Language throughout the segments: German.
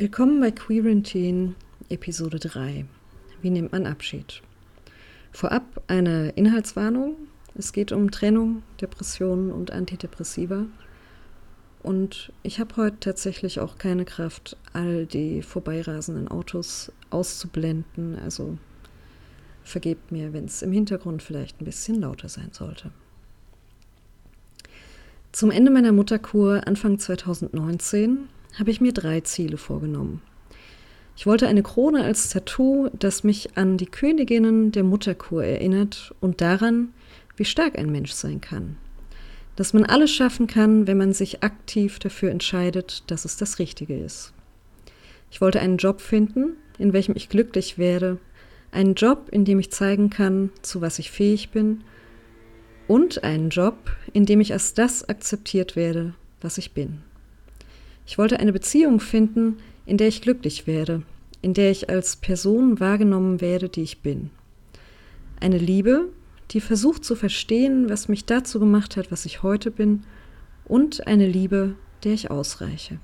Willkommen bei Quarantine, Episode 3. Wie nimmt man Abschied? Vorab eine Inhaltswarnung. Es geht um Trennung, Depressionen und Antidepressiva. Und ich habe heute tatsächlich auch keine Kraft, all die vorbeirasenden Autos auszublenden. Also vergebt mir, wenn es im Hintergrund vielleicht ein bisschen lauter sein sollte. Zum Ende meiner Mutterkur Anfang 2019 habe ich mir drei Ziele vorgenommen. Ich wollte eine Krone als Tattoo, das mich an die Königinnen der Mutterkur erinnert und daran, wie stark ein Mensch sein kann. Dass man alles schaffen kann, wenn man sich aktiv dafür entscheidet, dass es das Richtige ist. Ich wollte einen Job finden, in welchem ich glücklich werde, einen Job, in dem ich zeigen kann, zu was ich fähig bin, und einen Job, in dem ich als das akzeptiert werde, was ich bin. Ich wollte eine Beziehung finden, in der ich glücklich werde, in der ich als Person wahrgenommen werde, die ich bin. Eine Liebe, die versucht zu verstehen, was mich dazu gemacht hat, was ich heute bin, und eine Liebe, der ich ausreiche.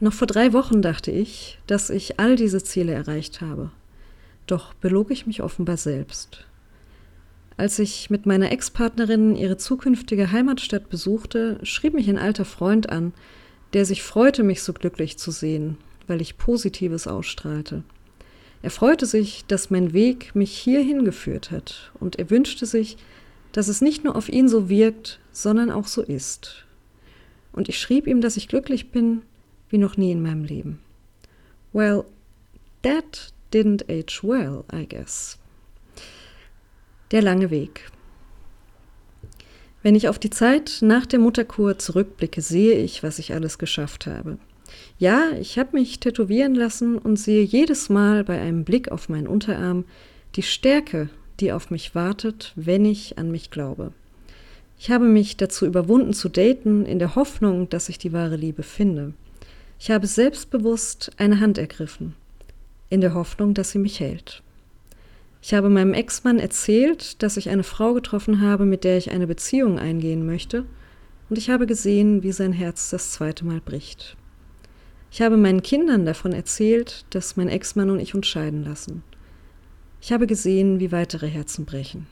Noch vor drei Wochen dachte ich, dass ich all diese Ziele erreicht habe. Doch belog ich mich offenbar selbst. Als ich mit meiner Ex-Partnerin ihre zukünftige Heimatstadt besuchte, schrieb mich ein alter Freund an, der sich freute, mich so glücklich zu sehen, weil ich Positives ausstrahlte. Er freute sich, dass mein Weg mich hierhin geführt hat, und er wünschte sich, dass es nicht nur auf ihn so wirkt, sondern auch so ist. Und ich schrieb ihm, dass ich glücklich bin wie noch nie in meinem Leben. Well, that didn't age well, I guess. Der lange Weg. Wenn ich auf die Zeit nach der Mutterkur zurückblicke, sehe ich, was ich alles geschafft habe. Ja, ich habe mich tätowieren lassen und sehe jedes Mal bei einem Blick auf meinen Unterarm die Stärke, die auf mich wartet, wenn ich an mich glaube. Ich habe mich dazu überwunden zu daten, in der Hoffnung, dass ich die wahre Liebe finde. Ich habe selbstbewusst eine Hand ergriffen, in der Hoffnung, dass sie mich hält. Ich habe meinem Ex-Mann erzählt, dass ich eine Frau getroffen habe, mit der ich eine Beziehung eingehen möchte, und ich habe gesehen, wie sein Herz das zweite Mal bricht. Ich habe meinen Kindern davon erzählt, dass mein Ex-Mann und ich uns scheiden lassen. Ich habe gesehen, wie weitere Herzen brechen.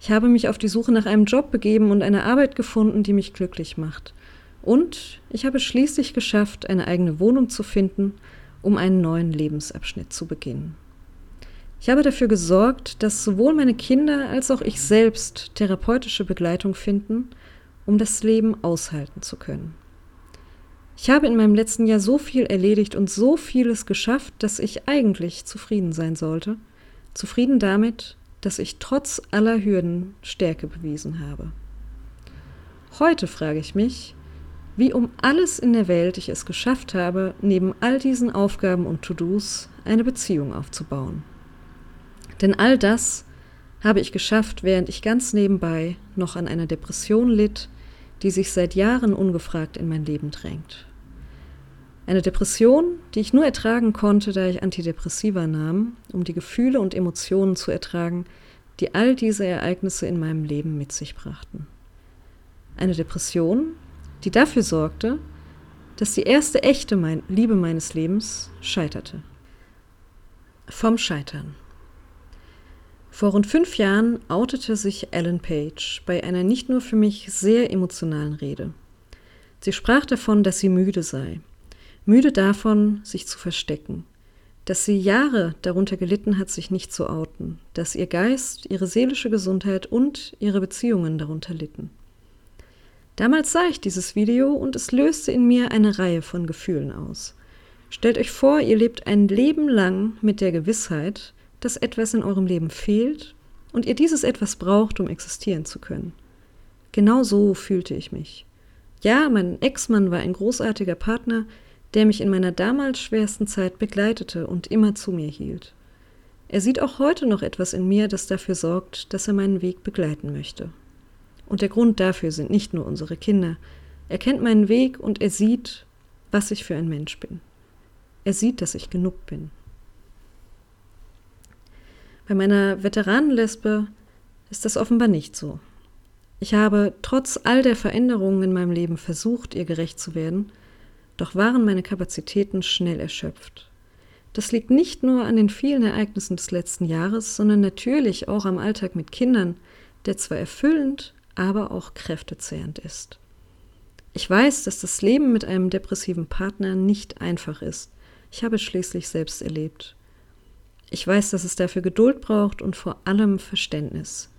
Ich habe mich auf die Suche nach einem Job begeben und eine Arbeit gefunden, die mich glücklich macht. Und ich habe schließlich geschafft, eine eigene Wohnung zu finden, um einen neuen Lebensabschnitt zu beginnen. Ich habe dafür gesorgt, dass sowohl meine Kinder als auch ich selbst therapeutische Begleitung finden, um das Leben aushalten zu können. Ich habe in meinem letzten Jahr so viel erledigt und so vieles geschafft, dass ich eigentlich zufrieden sein sollte. Zufrieden damit, dass ich trotz aller Hürden Stärke bewiesen habe. Heute frage ich mich, wie um alles in der Welt ich es geschafft habe, neben all diesen Aufgaben und To-Dos eine Beziehung aufzubauen. Denn all das habe ich geschafft, während ich ganz nebenbei noch an einer Depression litt, die sich seit Jahren ungefragt in mein Leben drängt. Eine Depression, die ich nur ertragen konnte, da ich Antidepressiva nahm, um die Gefühle und Emotionen zu ertragen, die all diese Ereignisse in meinem Leben mit sich brachten. Eine Depression, die dafür sorgte, dass die erste echte Liebe meines Lebens scheiterte. Vom Scheitern. Vor rund fünf Jahren outete sich Ellen Page bei einer nicht nur für mich sehr emotionalen Rede. Sie sprach davon, dass sie müde sei, müde davon, sich zu verstecken, dass sie Jahre darunter gelitten hat, sich nicht zu outen, dass ihr Geist, ihre seelische Gesundheit und ihre Beziehungen darunter litten. Damals sah ich dieses Video und es löste in mir eine Reihe von Gefühlen aus. Stellt euch vor, ihr lebt ein Leben lang mit der Gewissheit, dass etwas in eurem Leben fehlt und ihr dieses etwas braucht, um existieren zu können. Genau so fühlte ich mich. Ja, mein Ex-Mann war ein großartiger Partner, der mich in meiner damals schwersten Zeit begleitete und immer zu mir hielt. Er sieht auch heute noch etwas in mir, das dafür sorgt, dass er meinen Weg begleiten möchte. Und der Grund dafür sind nicht nur unsere Kinder. Er kennt meinen Weg und er sieht, was ich für ein Mensch bin. Er sieht, dass ich genug bin. Bei meiner Veteranenlesbe ist das offenbar nicht so. Ich habe trotz all der Veränderungen in meinem Leben versucht, ihr gerecht zu werden, Doch waren meine Kapazitäten schnell erschöpft. Das liegt nicht nur an den vielen Ereignissen des letzten Jahres, sondern natürlich auch am Alltag mit Kindern, der zwar erfüllend, aber auch kräftezehrend ist. Ich weiß, dass das Leben mit einem depressiven Partner nicht einfach ist. Ich habe es schließlich selbst erlebt. Ich weiß, dass es dafür Geduld braucht und vor allem Verständnis.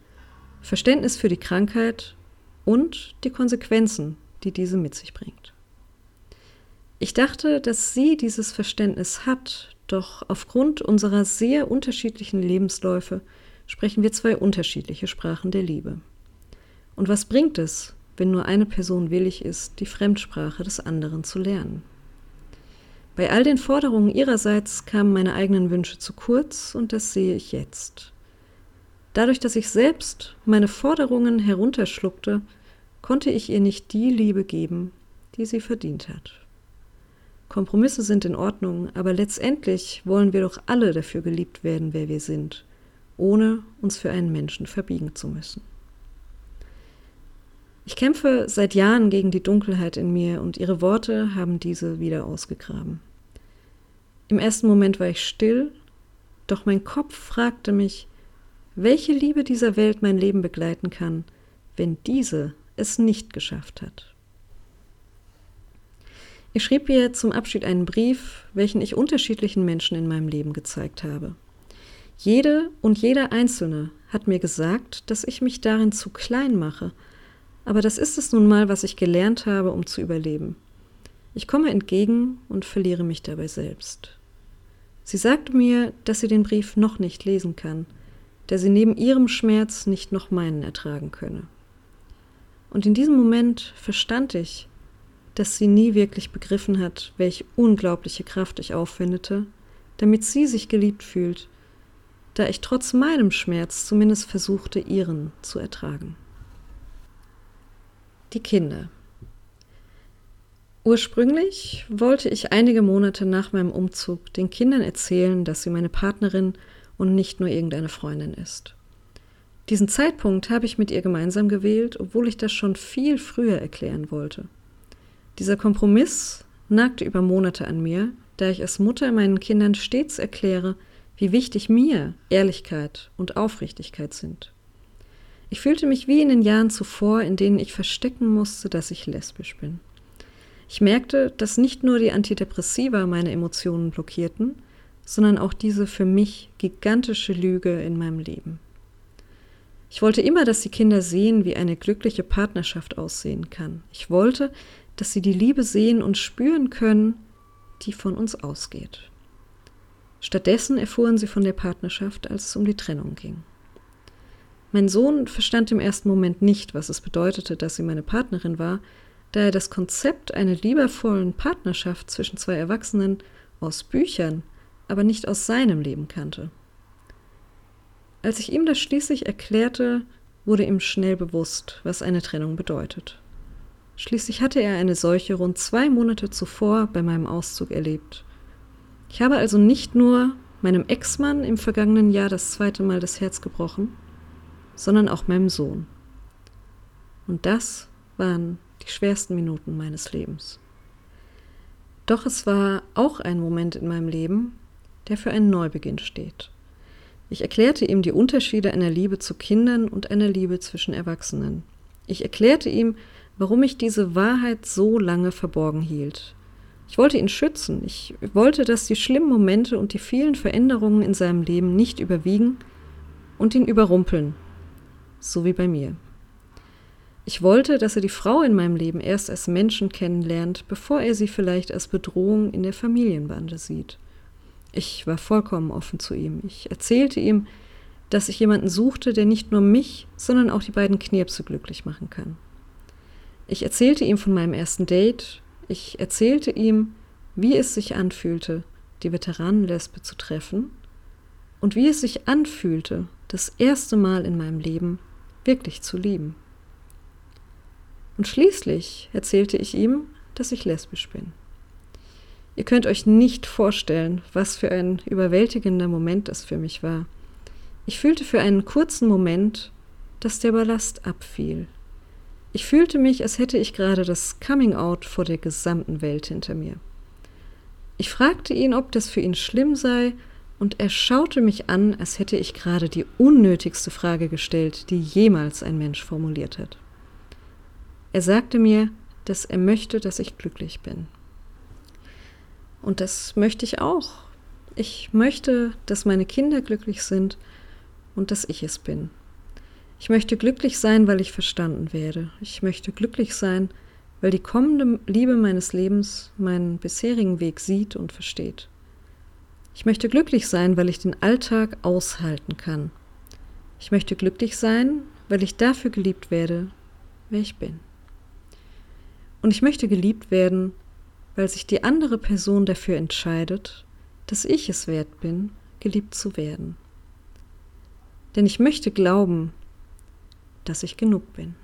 Verständnis für die Krankheit und die Konsequenzen, die diese mit sich bringt. Ich dachte, dass sie dieses Verständnis hat doch aufgrund unserer sehr unterschiedlichen Lebensläufe sprechen wir zwei unterschiedliche Sprachen der Liebe. Und was bringt es, wenn nur eine Person willig ist, die Fremdsprache des anderen zu lernen? Bei all den Forderungen ihrerseits kamen meine eigenen Wünsche zu kurz und das sehe ich jetzt. Dadurch, dass ich selbst meine Forderungen herunterschluckte, konnte ich ihr nicht die Liebe geben, die sie verdient hat. Kompromisse sind in Ordnung, aber letztendlich wollen wir doch alle dafür geliebt werden, wer wir sind, ohne uns für einen Menschen verbiegen zu müssen. Ich kämpfe seit Jahren gegen die Dunkelheit in mir und ihre Worte haben diese wieder ausgegraben. Im ersten Moment war ich still, doch mein Kopf fragte mich, welche Liebe dieser Welt mein Leben begleiten kann, wenn diese es nicht geschafft hat. Ich schrieb ihr zum Abschied einen Brief, welchen ich unterschiedlichen Menschen in meinem Leben gezeigt habe. Jede und jeder Einzelne hat mir gesagt, dass ich mich darin zu klein mache, aber das ist es nun mal, was ich gelernt habe, um zu überleben. Ich komme entgegen und verliere mich dabei selbst. Sie sagte mir, dass sie den Brief noch nicht lesen kann, da sie neben ihrem Schmerz nicht noch meinen ertragen könne. Und in diesem Moment verstand ich, dass sie nie wirklich begriffen hat, welche unglaubliche Kraft ich aufwendete, damit sie sich geliebt fühlt, da ich trotz meinem Schmerz zumindest versuchte, ihren zu ertragen. Die Kinder. Ursprünglich wollte ich einige Monate nach meinem Umzug den Kindern erzählen, dass sie meine Partnerin und nicht nur irgendeine Freundin ist. Diesen Zeitpunkt habe ich mit ihr gemeinsam gewählt, obwohl ich das schon viel früher erklären wollte. Dieser Kompromiss nagte über Monate an mir, da ich als Mutter meinen Kindern stets erkläre, wie wichtig mir Ehrlichkeit und Aufrichtigkeit sind. Ich fühlte mich wie in den Jahren zuvor, in denen ich verstecken musste, dass ich lesbisch bin. Ich merkte, dass nicht nur die Antidepressiva meine Emotionen blockierten, sondern auch diese für mich gigantische Lüge in meinem Leben. Ich wollte immer, dass die Kinder sehen, wie eine glückliche Partnerschaft aussehen kann. Ich wollte, dass sie die Liebe sehen und spüren können, die von uns ausgeht. Stattdessen erfuhren sie von der Partnerschaft, als es um die Trennung ging. Mein Sohn verstand im ersten Moment nicht, was es bedeutete, dass sie meine Partnerin war, da er das Konzept einer liebevollen Partnerschaft zwischen zwei Erwachsenen aus Büchern, aber nicht aus seinem Leben kannte. Als ich ihm das schließlich erklärte, wurde ihm schnell bewusst, was eine Trennung bedeutet. Schließlich hatte er eine solche rund zwei Monate zuvor bei meinem Auszug erlebt. Ich habe also nicht nur meinem Ex-Mann im vergangenen Jahr das zweite Mal das Herz gebrochen, sondern auch meinem Sohn. Und das waren die schwersten Minuten meines Lebens. Doch es war auch ein Moment in meinem Leben, der für einen Neubeginn steht. Ich erklärte ihm die Unterschiede einer Liebe zu Kindern und einer Liebe zwischen Erwachsenen. Ich erklärte ihm, warum ich diese Wahrheit so lange verborgen hielt. Ich wollte ihn schützen. Ich wollte, dass die schlimmen Momente und die vielen Veränderungen in seinem Leben nicht überwiegen und ihn überrumpeln, so wie bei mir. Ich wollte, dass er die Frau in meinem Leben erst als Menschen kennenlernt, bevor er sie vielleicht als Bedrohung in der Familienbande sieht. Ich war vollkommen offen zu ihm. Ich erzählte ihm, dass ich jemanden suchte, der nicht nur mich, sondern auch die beiden Knirpse glücklich machen kann. Ich erzählte ihm von meinem ersten Date. Ich erzählte ihm, wie es sich anfühlte, die Veteranenlesbe zu treffen und wie es sich anfühlte, das erste Mal in meinem Leben wirklich zu lieben. Und schließlich erzählte ich ihm, dass ich lesbisch bin. Ihr könnt euch nicht vorstellen, was für ein überwältigender Moment das für mich war. Ich fühlte für einen kurzen Moment, dass der Ballast abfiel, Ich fühlte mich, als hätte ich gerade das Coming Out vor der gesamten Welt hinter mir. Ich fragte ihn, ob das für ihn schlimm sei, und er schaute mich an, als hätte ich gerade die unnötigste Frage gestellt, die jemals ein Mensch formuliert hat. Er sagte mir, dass er möchte, dass ich glücklich bin. Und das möchte ich auch. Ich möchte, dass meine Kinder glücklich sind und dass ich es bin. Ich möchte glücklich sein, weil ich verstanden werde. Ich möchte glücklich sein, weil die kommende Liebe meines Lebens meinen bisherigen Weg sieht und versteht. Ich möchte glücklich sein, weil ich den Alltag aushalten kann. Ich möchte glücklich sein, weil ich dafür geliebt werde, wer ich bin. Und ich möchte geliebt werden, weil sich die andere Person dafür entscheidet, dass ich es wert bin, geliebt zu werden. Denn ich möchte glauben, dass ich genug bin.